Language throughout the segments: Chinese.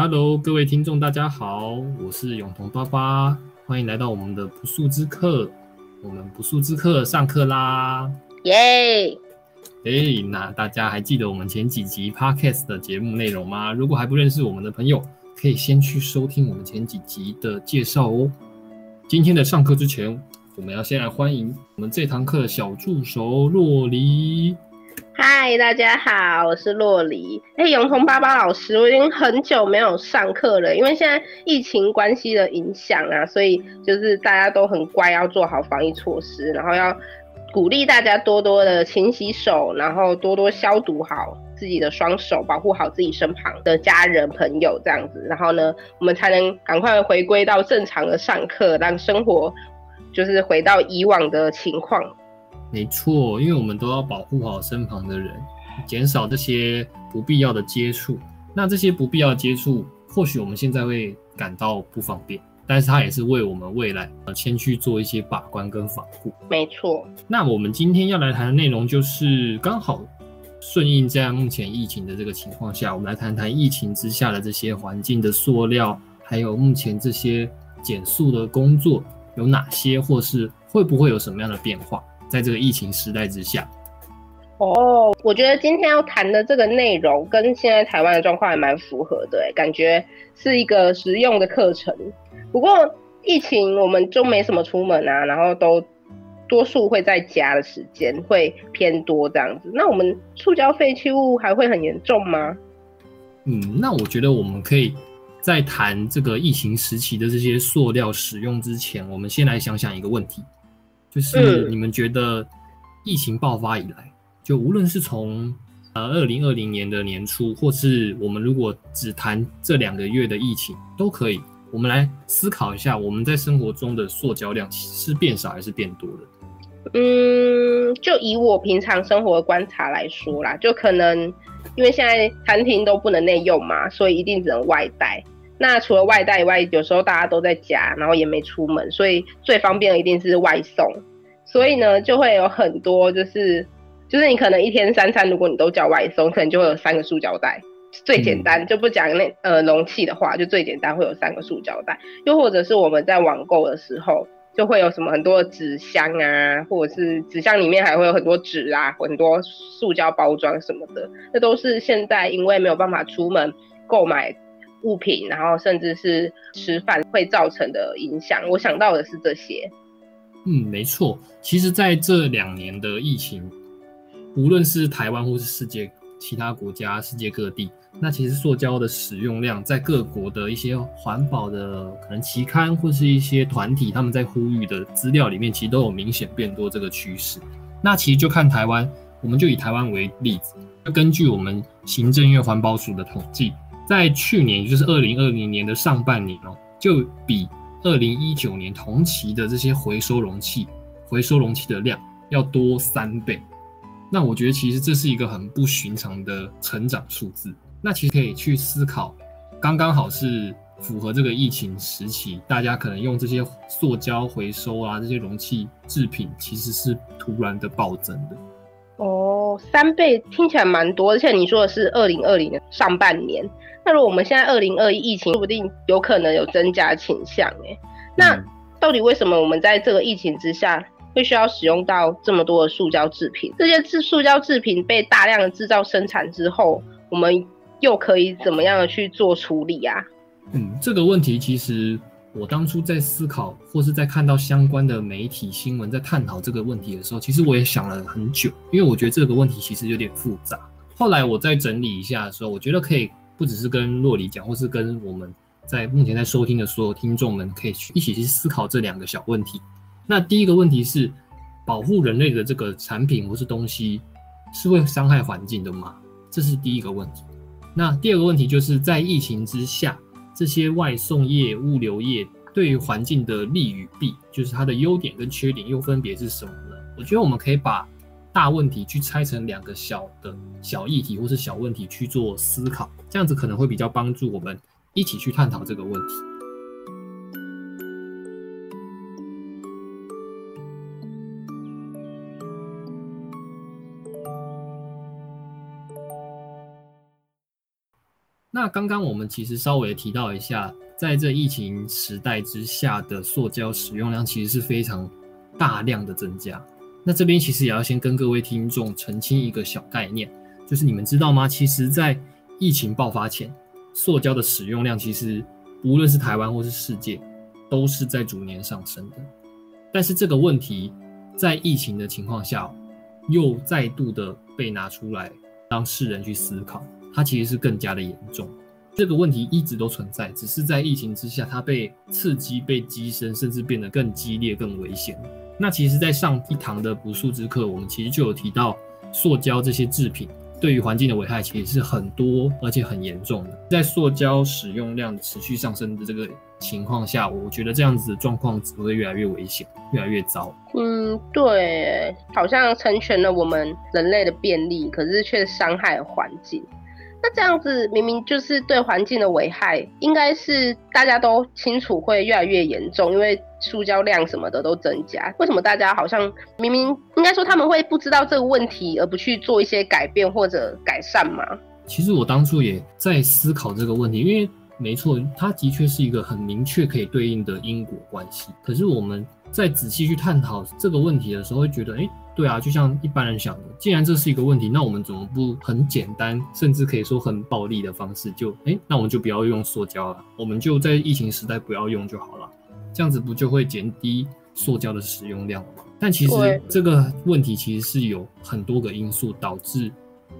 Hello，各位听众，大家好，我是永彤爸爸，欢迎来到我们的不速之客。我们不速之客上课啦！耶！哎，那大家还记得我们前几集 Podcast 的节目内容吗？如果还不认识我们的朋友，可以先去收听我们前几集的介绍哦。今天的上课之前，我们要先来欢迎我们这堂课的小助手洛黎。嗨，大家好，我是洛黎。哎，永彤爸爸老师，我已经很久没有上课了，因为现在疫情关系的影响啊，所以就是大家都很乖，要做好防疫措施，然后要鼓励大家多多的勤洗手，然后多多消毒好自己的双手，保护好自己身旁的家人朋友，这样子，然后呢，我们才能赶快回归到正常的上课，让生活就是回到以往的情况。没错，因为我们都要保护好身旁的人，减少这些不必要的接触。那这些不必要的接触，或许我们现在会感到不方便，但是它也是为我们未来呃先去做一些把关跟防护。没错。那我们今天要来谈的内容，就是刚好顺应这样目前疫情的这个情况下，我们来谈谈疫情之下的这些环境的塑料，还有目前这些减速的工作有哪些，或是会不会有什么样的变化？在这个疫情时代之下，哦，我觉得今天要谈的这个内容跟现在台湾的状况还蛮符合的，感觉是一个实用的课程。不过疫情我们就没什么出门啊，然后都多数会在家的时间会偏多这样子。那我们塑胶废弃物还会很严重吗？嗯，那我觉得我们可以在谈这个疫情时期的这些塑料使用之前，我们先来想想一个问题。就是你们觉得疫情爆发以来，就无论是从呃二零二零年的年初，或是我们如果只谈这两个月的疫情，都可以。我们来思考一下，我们在生活中的塑胶量是变少还是变多的？嗯，就以我平常生活的观察来说啦，就可能因为现在餐厅都不能内用嘛，所以一定只能外带。那除了外带以外，有时候大家都在家，然后也没出门，所以最方便的一定是外送。所以呢，就会有很多，就是就是你可能一天三餐，如果你都叫外送，可能就会有三个塑胶袋。最简单就不讲那呃容器的话，就最简单会有三个塑胶袋。又或者是我们在网购的时候，就会有什么很多纸箱啊，或者是纸箱里面还会有很多纸啊，很多塑胶包装什么的。那都是现在因为没有办法出门购买。物品，然后甚至是吃饭会造成的影响，我想到的是这些。嗯，没错。其实，在这两年的疫情，无论是台湾或是世界其他国家、世界各地，那其实塑胶的使用量，在各国的一些环保的可能期刊或是一些团体，他们在呼吁的资料里面，其实都有明显变多这个趋势。那其实就看台湾，我们就以台湾为例子，根据我们行政院环保署的统计。在去年，也就是二零二零年的上半年哦，就比二零一九年同期的这些回收容器、回收容器的量要多三倍。那我觉得其实这是一个很不寻常的成长数字。那其实可以去思考，刚刚好是符合这个疫情时期，大家可能用这些塑胶回收啊，这些容器制品其实是突然的暴增的。哦，三倍听起来蛮多，而且你说的是二零二零年上半年。那如果我们现在二零二一疫情，说不定有可能有增加倾向哎。那到底为什么我们在这个疫情之下会需要使用到这么多的塑胶制品？这些制塑胶制品被大量的制造生产之后，我们又可以怎么样的去做处理啊？嗯，这个问题其实我当初在思考，或是在看到相关的媒体新闻在探讨这个问题的时候，其实我也想了很久，因为我觉得这个问题其实有点复杂。后来我再整理一下的时候，我觉得可以。不只是跟洛里讲，或是跟我们在目前在收听的所有听众们，可以去一起去思考这两个小问题。那第一个问题是，保护人类的这个产品或是东西，是会伤害环境的吗？这是第一个问题。那第二个问题就是在疫情之下，这些外送业、物流业对于环境的利与弊，就是它的优点跟缺点又分别是什么呢？我觉得我们可以把大问题去拆成两个小的小议题或是小问题去做思考。这样子可能会比较帮助我们一起去探讨这个问题。那刚刚我们其实稍微提到一下，在这疫情时代之下的塑胶使用量其实是非常大量的增加。那这边其实也要先跟各位听众澄清一个小概念，就是你们知道吗？其实，在疫情爆发前，塑胶的使用量其实无论是台湾或是世界，都是在逐年上升的。但是这个问题在疫情的情况下，又再度的被拿出来让世人去思考。它其实是更加的严重，这个问题一直都存在，只是在疫情之下，它被刺激、被激升，甚至变得更激烈、更危险。那其实，在上一堂的不速之课，我们其实就有提到，塑胶这些制品对于环境的危害其实是很多，而且很严重的。在塑胶使用量持续上升的这个情况下，我觉得这样子的状况只会越来越危险，越来越糟。嗯，对，好像成全了我们人类的便利，可是却伤害了环境。那这样子明明就是对环境的危害，应该是大家都清楚会越来越严重，因为塑胶量什么的都增加。为什么大家好像明明应该说他们会不知道这个问题，而不去做一些改变或者改善吗？其实我当初也在思考这个问题，因为没错，它的确是一个很明确可以对应的因果关系。可是我们在仔细去探讨这个问题的时候，会觉得，哎。对啊，就像一般人想的，既然这是一个问题，那我们怎么不很简单，甚至可以说很暴力的方式，就哎，那我们就不要用塑胶了，我们就在疫情时代不要用就好了，这样子不就会减低塑胶的使用量了吗？但其实这个问题其实是有很多个因素导致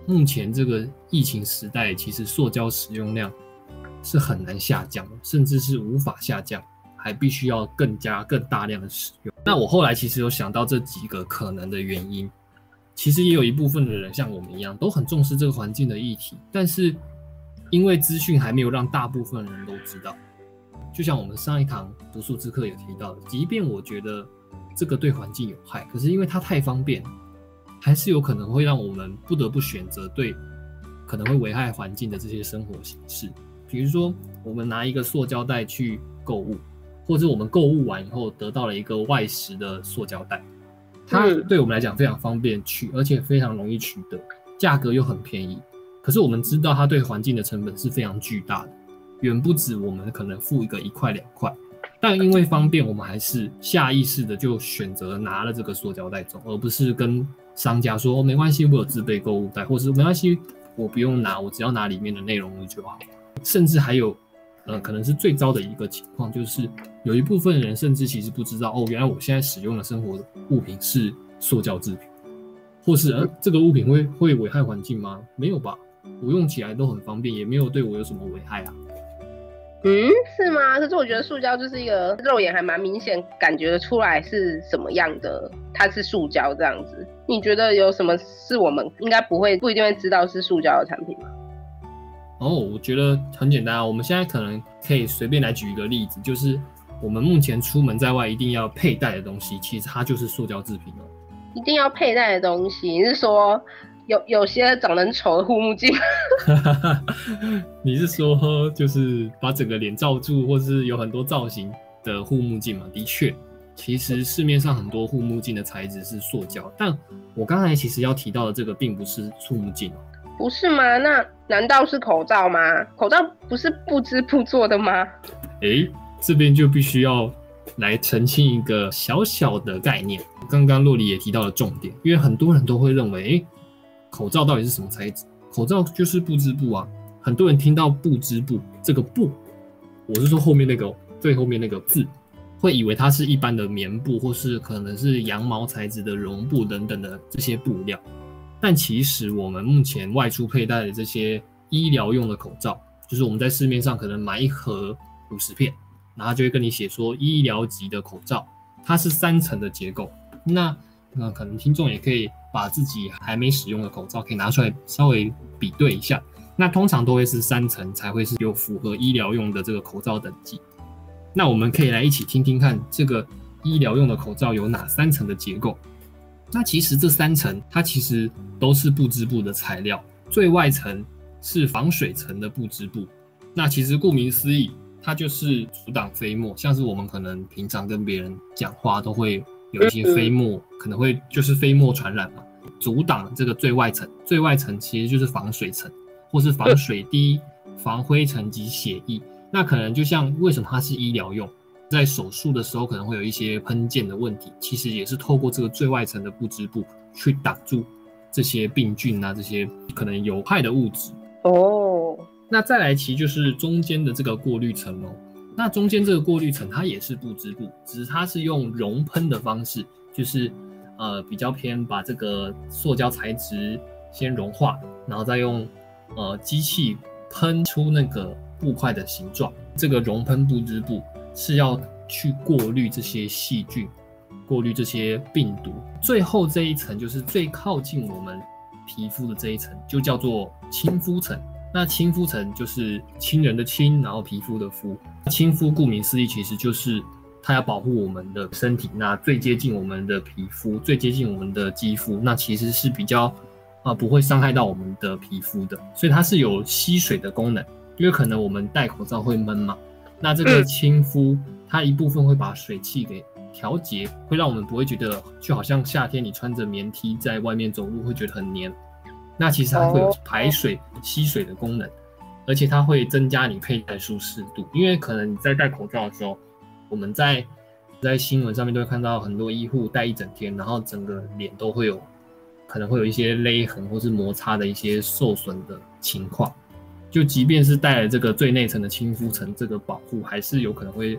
目前这个疫情时代，其实塑胶使用量是很难下降，甚至是无法下降。还必须要更加更大量的使用。那我后来其实有想到这几个可能的原因，其实也有一部分的人像我们一样，都很重视这个环境的议题，但是因为资讯还没有让大部分人都知道。就像我们上一堂读书之课有提到的，即便我觉得这个对环境有害，可是因为它太方便，还是有可能会让我们不得不选择对可能会危害环境的这些生活形式。比如说，我们拿一个塑胶袋去购物。或者我们购物完以后得到了一个外食的塑胶袋，它对我们来讲非常方便取，而且非常容易取得，价格又很便宜。可是我们知道它对环境的成本是非常巨大的，远不止我们可能付一个一块两块。但因为方便，我们还是下意识的就选择拿了这个塑胶袋走，而不是跟商家说哦没关系，我有自备购物袋，或是没关系，我不用拿，我只要拿里面的内容物就好。甚至还有。呃，可能是最糟的一个情况，就是有一部分人甚至其实不知道，哦，原来我现在使用的生活物品是塑胶制品，或是呃，这个物品会会危害环境吗？没有吧，我用起来都很方便，也没有对我有什么危害啊。嗯，是吗？可是我觉得塑胶就是一个肉眼还蛮明显感觉得出来是什么样的，它是塑胶这样子。你觉得有什么是我们应该不会不一定会知道是塑胶的产品吗？哦，我觉得很简单啊。我们现在可能可以随便来举一个例子，就是我们目前出门在外一定要佩戴的东西，其实它就是塑胶制品哦。一定要佩戴的东西，你是说有有些长得很丑的护目镜？你是说就是把整个脸罩住，或是有很多造型的护目镜吗？的确，其实市面上很多护目镜的材质是塑胶，但我刚才其实要提到的这个并不是护目镜哦。不是吗？那难道是口罩吗？口罩不是布织布做的吗？诶，这边就必须要来澄清一个小小的概念。刚刚洛里也提到了重点，因为很多人都会认为，诶，口罩到底是什么材质？口罩就是布织布啊。很多人听到布织布这个布，我是说后面那个最后面那个字，会以为它是一般的棉布，或是可能是羊毛材质的绒布等等的这些布料。但其实我们目前外出佩戴的这些医疗用的口罩，就是我们在市面上可能买一盒五十片，然后就会跟你写说医疗级的口罩，它是三层的结构。那那可能听众也可以把自己还没使用的口罩可以拿出来稍微比对一下。那通常都会是三层才会是有符合医疗用的这个口罩等级。那我们可以来一起听听看，这个医疗用的口罩有哪三层的结构？那其实这三层，它其实都是布织布的材料。最外层是防水层的布织布。那其实顾名思义，它就是阻挡飞沫。像是我们可能平常跟别人讲话，都会有一些飞沫，可能会就是飞沫传染嘛。阻挡这个最外层，最外层其实就是防水层，或是防水滴、防灰尘及血液。那可能就像为什么它是医疗用，在手术的时候可能会有一些喷溅的问题，其实也是透过这个最外层的布织布去挡住这些病菌啊，这些可能有害的物质。哦，那再来其实就是中间的这个过滤层哦。那中间这个过滤层它也是布织布，只是它是用熔喷的方式，就是呃比较偏把这个塑胶材质先融化，然后再用呃机器喷出那个布块的形状。这个熔喷布织布是要去过滤这些细菌，过滤这些病毒。最后这一层就是最靠近我们皮肤的这一层，就叫做亲肤层。那亲肤层就是亲人的亲，然后皮肤的肤。亲肤顾名思义，其实就是它要保护我们的身体，那最接近我们的皮肤，最接近我们的肌肤，那其实是比较啊不会伤害到我们的皮肤的，所以它是有吸水的功能。因为可能我们戴口罩会闷嘛，那这个亲肤它一部分会把水汽给调节，会让我们不会觉得就好像夏天你穿着棉 T 在外面走路会觉得很黏。那其实它会有排水、吸水的功能，而且它会增加你佩戴舒适度。因为可能你在戴口罩的时候，我们在在新闻上面都会看到很多医护戴一整天，然后整个脸都会有可能会有一些勒痕或是摩擦的一些受损的情况。就即便是带了这个最内层的亲肤层这个保护，还是有可能会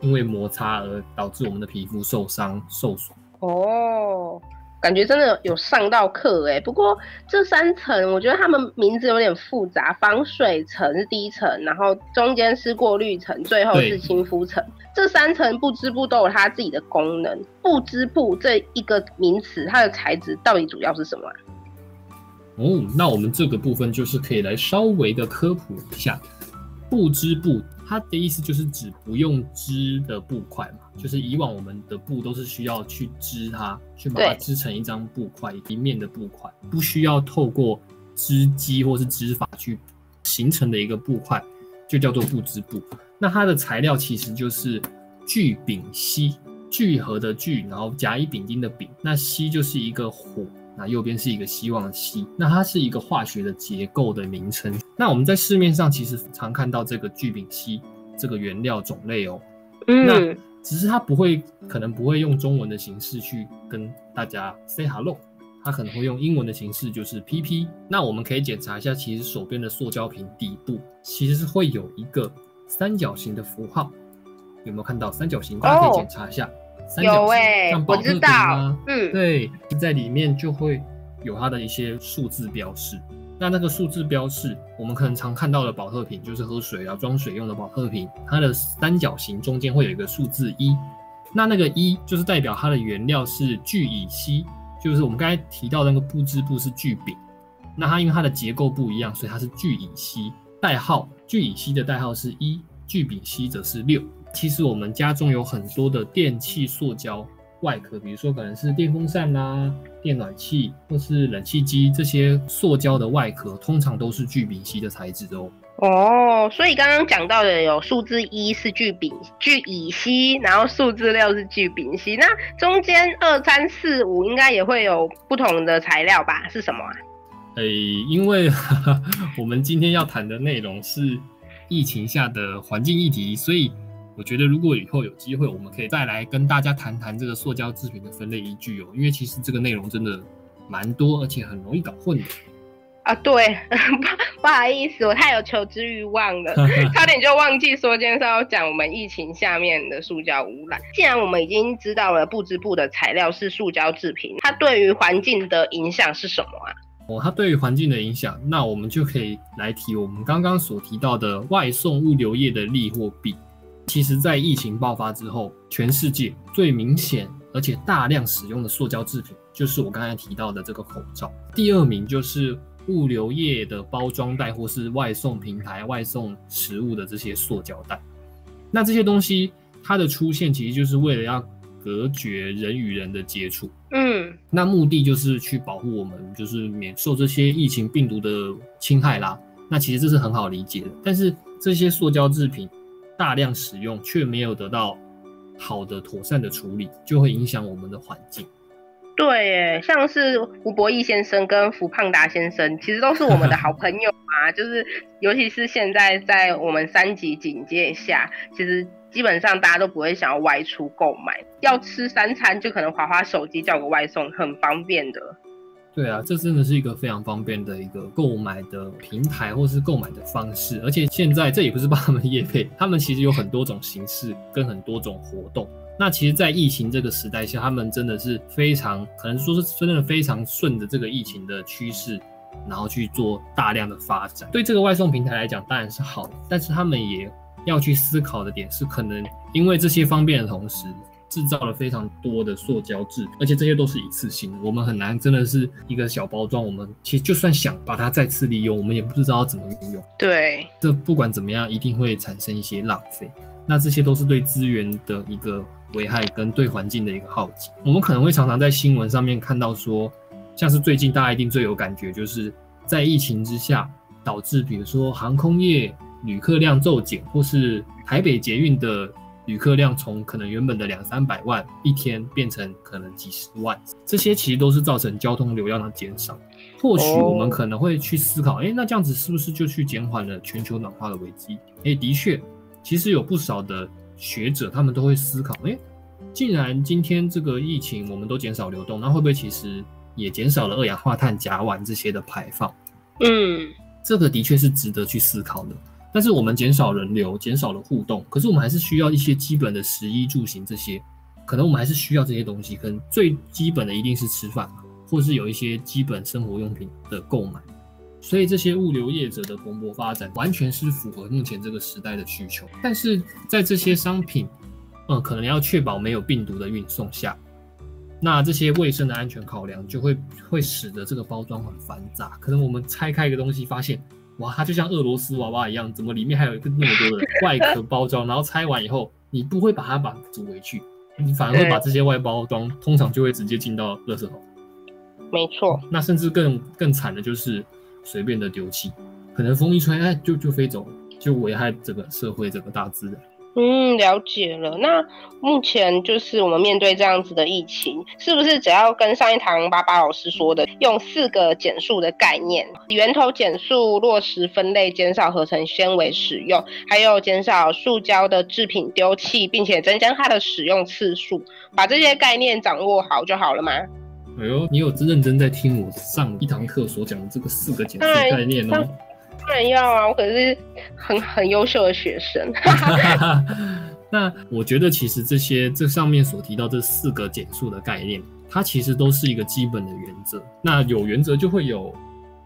因为摩擦而导致我们的皮肤受伤受损。哦。感觉真的有上到课哎，不过这三层我觉得他们名字有点复杂，防水层是第一层，然后中间是过滤层，最后是亲肤层。这三层不织布都有它自己的功能。不织布这一个名词，它的材质到底主要是什么？哦，那我们这个部分就是可以来稍微的科普一下布织布。它的意思就是指不用织的布块嘛，就是以往我们的布都是需要去织它，去把它织成一张布块，一面的布块，不需要透过织机或是织法去形成的一个布块，就叫做布织布。那它的材料其实就是聚丙烯，聚合的聚，然后甲乙丙丁的丙，那烯就是一个火。那右边是一个希望的希，那它是一个化学的结构的名称。那我们在市面上其实常看到这个聚丙烯这个原料种类哦，嗯那只是它不会，可能不会用中文的形式去跟大家 say hello，它可能会用英文的形式，就是 PP。那我们可以检查一下，其实手边的塑胶瓶底部其实是会有一个三角形的符号，有没有看到三角形？大家可以检查一下。有哎，我知道，嗯，对，在里面就会有它的一些数字标示。那那个数字标示，我们可能常看到的保特瓶，就是喝水啊、装水用的保特瓶，它的三角形中间会有一个数字一。那那个一就是代表它的原料是聚乙烯，就是我们刚才提到那个布织布是聚丙，那它因为它的结构不一样，所以它是聚乙烯。代号聚乙烯的代号是一，聚丙烯则是六。其实我们家中有很多的电器塑胶外壳，比如说可能是电风扇啦、电暖器或是冷气机这些塑胶的外壳，通常都是聚丙烯的材质哦。哦，所以刚刚讲到的有数字一是聚丙聚乙烯，然后数字六是聚丙烯，那中间二三四五应该也会有不同的材料吧？是什么啊？诶，因为 我们今天要谈的内容是疫情下的环境议题，所以。我觉得如果以后有机会，我们可以再来跟大家谈谈这个塑胶制品的分类依据哦，因为其实这个内容真的蛮多，而且很容易搞混的。啊，对，不 不好意思，我太有求知欲望了，差点就忘记说今天是要讲我们疫情下面的塑胶污染。既然我们已经知道了布织布的材料是塑胶制品，它对于环境的影响是什么啊？哦，它对于环境的影响，那我们就可以来提我们刚刚所提到的外送物流业的利或弊。其实，在疫情爆发之后，全世界最明显而且大量使用的塑胶制品，就是我刚才提到的这个口罩。第二名就是物流业的包装袋，或是外送平台外送食物的这些塑胶袋。那这些东西，它的出现其实就是为了要隔绝人与人的接触。嗯，那目的就是去保护我们，就是免受这些疫情病毒的侵害啦。那其实这是很好理解的。但是这些塑胶制品。大量使用却没有得到好的妥善的处理，就会影响我们的环境。对耶，像是吴博义先生跟福胖达先生，其实都是我们的好 朋友啊。就是尤其是现在在我们三级警戒下，其实基本上大家都不会想要外出购买，要吃三餐就可能划划手机叫个外送，很方便的。对啊，这真的是一个非常方便的一个购买的平台，或是购买的方式。而且现在这也不是帮他们业配，他们其实有很多种形式跟很多种活动。那其实，在疫情这个时代下，他们真的是非常可能说是真的非常顺着这个疫情的趋势，然后去做大量的发展。对这个外送平台来讲，当然是好的，但是他们也要去思考的点是，可能因为这些方便的同时，制造了非常多的塑胶质，而且这些都是一次性的，我们很难真的是一个小包装，我们其实就算想把它再次利用，我们也不知道怎么运用。对，这不管怎么样，一定会产生一些浪费。那这些都是对资源的一个。危害跟对环境的一个耗竭，我们可能会常常在新闻上面看到说，像是最近大家一定最有感觉，就是在疫情之下导致，比如说航空业旅客量骤减，或是台北捷运的旅客量从可能原本的两三百万一天变成可能几十万，这些其实都是造成交通流量的减少。或许我们可能会去思考，哎，那这样子是不是就去减缓了全球暖化的危机？哎，的确，其实有不少的。学者他们都会思考，哎，既然今天这个疫情我们都减少流动，那会不会其实也减少了二氧化碳、甲烷这些的排放？嗯，这个的确是值得去思考的。但是我们减少人流，减少了互动，可是我们还是需要一些基本的食衣住行这些，可能我们还是需要这些东西。可能最基本的一定是吃饭，或是有一些基本生活用品的购买。所以这些物流业者的蓬勃发展，完全是符合目前这个时代的需求。但是在这些商品，嗯，可能要确保没有病毒的运送下，那这些卫生的安全考量就会会使得这个包装很繁杂。可能我们拆开一个东西，发现哇，它就像俄罗斯娃娃一样，怎么里面还有一个那么多的外壳包装？然后拆完以后，你不会把它把煮回去，你反而会把这些外包装，通常就会直接进到垃圾桶。没错。那甚至更更惨的就是。随便的丢弃，可能风一吹，哎，就就飞走了，就危害整个社会、整个大自然。嗯，了解了。那目前就是我们面对这样子的疫情，是不是只要跟上一堂巴巴老师说的，用四个减速的概念，源头减速、落实分类、减少合成纤维使用，还有减少塑胶的制品丢弃，并且增加它的使用次数，把这些概念掌握好就好了吗？哎呦，你有认真在听我上一堂课所讲的这个四个减速概念哦？当然要啊，我可是很很优秀的学生。那我觉得其实这些这上面所提到这四个减速的概念，它其实都是一个基本的原则。那有原则就会有，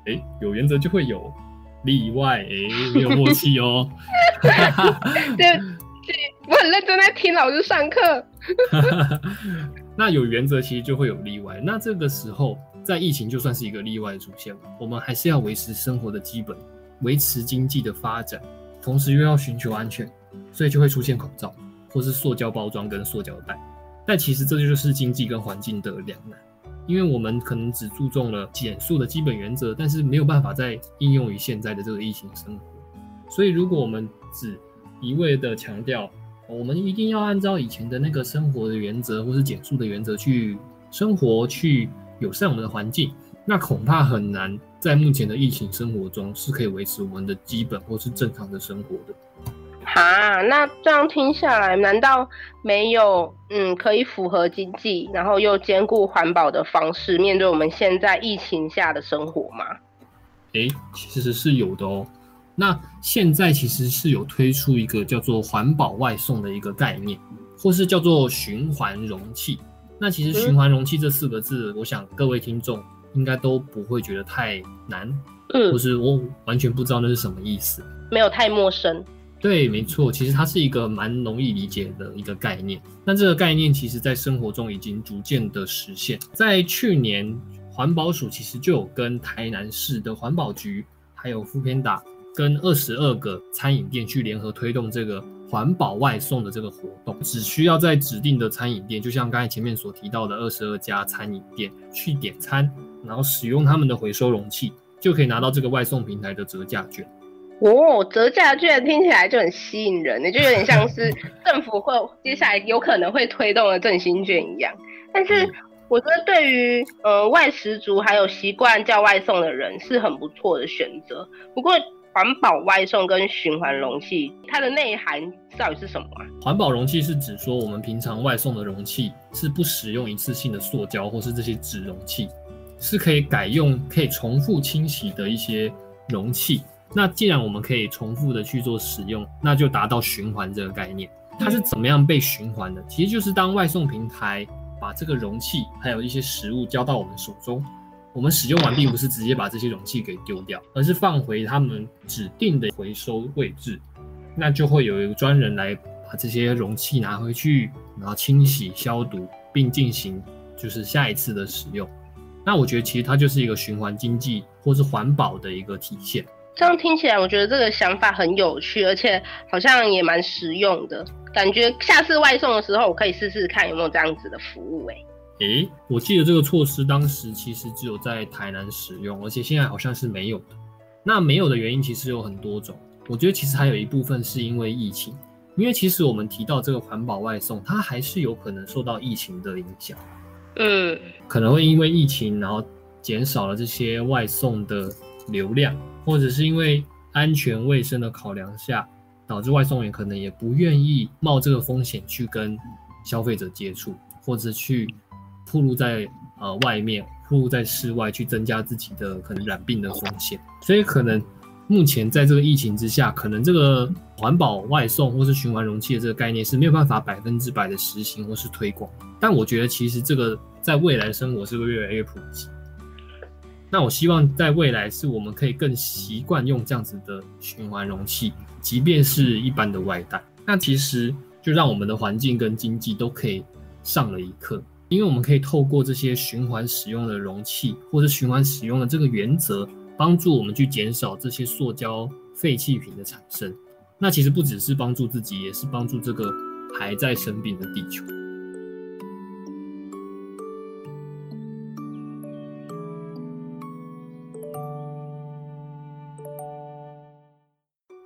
哎，有原则就会有例外，哎，没有默契哦。对对，我很认真在听老师上课。那有原则，其实就会有例外。那这个时候，在疫情就算是一个例外出现了，我们还是要维持生活的基本，维持经济的发展，同时又要寻求安全，所以就会出现口罩，或是塑胶包装跟塑胶袋。但其实这就是经济跟环境的两难，因为我们可能只注重了减速的基本原则，但是没有办法再应用于现在的这个疫情生活。所以如果我们只一味的强调，我们一定要按照以前的那个生活的原则，或是减速的原则去生活，去友善我们的环境。那恐怕很难在目前的疫情生活中是可以维持我们的基本或是正常的生活的。哈，那这样听下来，难道没有嗯可以符合经济，然后又兼顾环保的方式，面对我们现在疫情下的生活吗？诶，其实是有的哦。那现在其实是有推出一个叫做环保外送的一个概念，或是叫做循环容器。那其实循环容器这四个字，我想各位听众应该都不会觉得太难，嗯，或是我完全不知道那是什么意思，没有太陌生。对，没错，其实它是一个蛮容易理解的一个概念。那这个概念其实在生活中已经逐渐的实现。在去年，环保署其实就有跟台南市的环保局还有副偏打。跟二十二个餐饮店去联合推动这个环保外送的这个活动，只需要在指定的餐饮店，就像刚才前面所提到的二十二家餐饮店去点餐，然后使用他们的回收容器，就可以拿到这个外送平台的折价券。哦，折价券听起来就很吸引人，就有点像是 政府会接下来有可能会推动的振兴券一样。但是我觉得对于呃外食族还有习惯叫外送的人是很不错的选择。不过环保外送跟循环容器，它的内涵到底是什么啊？环保容器是指说我们平常外送的容器是不使用一次性的塑胶或是这些纸容器，是可以改用可以重复清洗的一些容器。那既然我们可以重复的去做使用，那就达到循环这个概念。它是怎么样被循环的？其实就是当外送平台把这个容器还有一些食物交到我们手中，我们使用完并不是直接把这些容器给丢掉，而是放回他们指定的回收位置，那就会有一个专人来把这些容器拿回去，然后清洗消毒，并进行就是下一次的使用。那我觉得其实它就是一个循环经济或是环保的一个体现。这样听起来，我觉得这个想法很有趣，而且好像也蛮实用的。感觉下次外送的时候，我可以试试看有没有这样子的服务。哎，诶，我记得这个措施当时其实只有在台南使用，而且现在好像是没有的。那没有的原因其实有很多种，我觉得其实还有一部分是因为疫情，因为其实我们提到这个环保外送，它还是有可能受到疫情的影响。嗯，可能会因为疫情，然后减少了这些外送的流量。或者是因为安全卫生的考量下，导致外送员可能也不愿意冒这个风险去跟消费者接触，或者去暴露在呃外面，暴露在室外去增加自己的可能染病的风险。所以可能目前在这个疫情之下，可能这个环保外送或是循环容器的这个概念是没有办法百分之百的实行或是推广。但我觉得其实这个在未来生活是会越来越普及。那我希望在未来是我们可以更习惯用这样子的循环容器，即便是一般的外带。那其实就让我们的环境跟经济都可以上了一课，因为我们可以透过这些循环使用的容器，或者循环使用的这个原则，帮助我们去减少这些塑胶废弃品的产生。那其实不只是帮助自己，也是帮助这个还在生病的地球。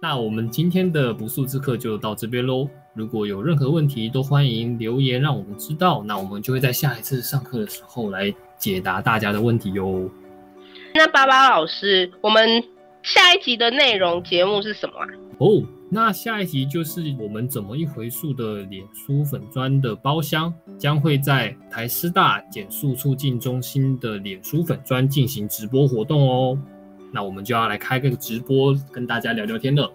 那我们今天的不速之客就到这边喽。如果有任何问题，都欢迎留言让我们知道。那我们就会在下一次上课的时候来解答大家的问题哟。那巴巴老师，我们下一集的内容节目是什么啊？哦，那下一集就是我们怎么一回溯的脸书粉砖的包厢，将会在台师大减速促进中心的脸书粉砖进行直播活动哦。那我们就要来开个直播，跟大家聊聊天了。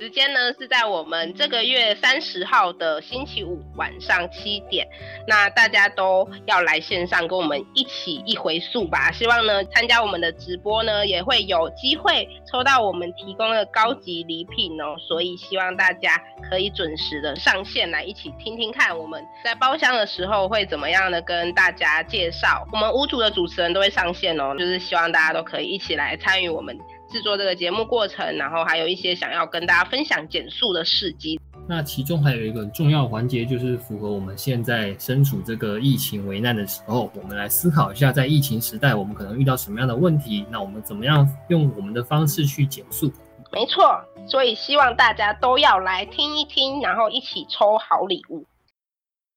时间呢是在我们这个月三十号的星期五晚上七点，那大家都要来线上跟我们一起一回溯吧。希望呢参加我们的直播呢也会有机会抽到我们提供的高级礼品哦，所以希望大家可以准时的上线来一起听听看我们在包厢的时候会怎么样的跟大家介绍。我们五组的主持人都会上线哦，就是希望大家都可以一起来参与我们。制作这个节目过程，然后还有一些想要跟大家分享减速的事迹。那其中还有一个重要环节，就是符合我们现在身处这个疫情危难的时候，我们来思考一下，在疫情时代，我们可能遇到什么样的问题？那我们怎么样用我们的方式去减速？没错，所以希望大家都要来听一听，然后一起抽好礼物。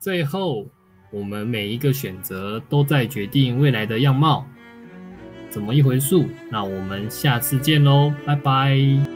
最后，我们每一个选择都在决定未来的样貌。怎么一回数？那我们下次见喽，拜拜。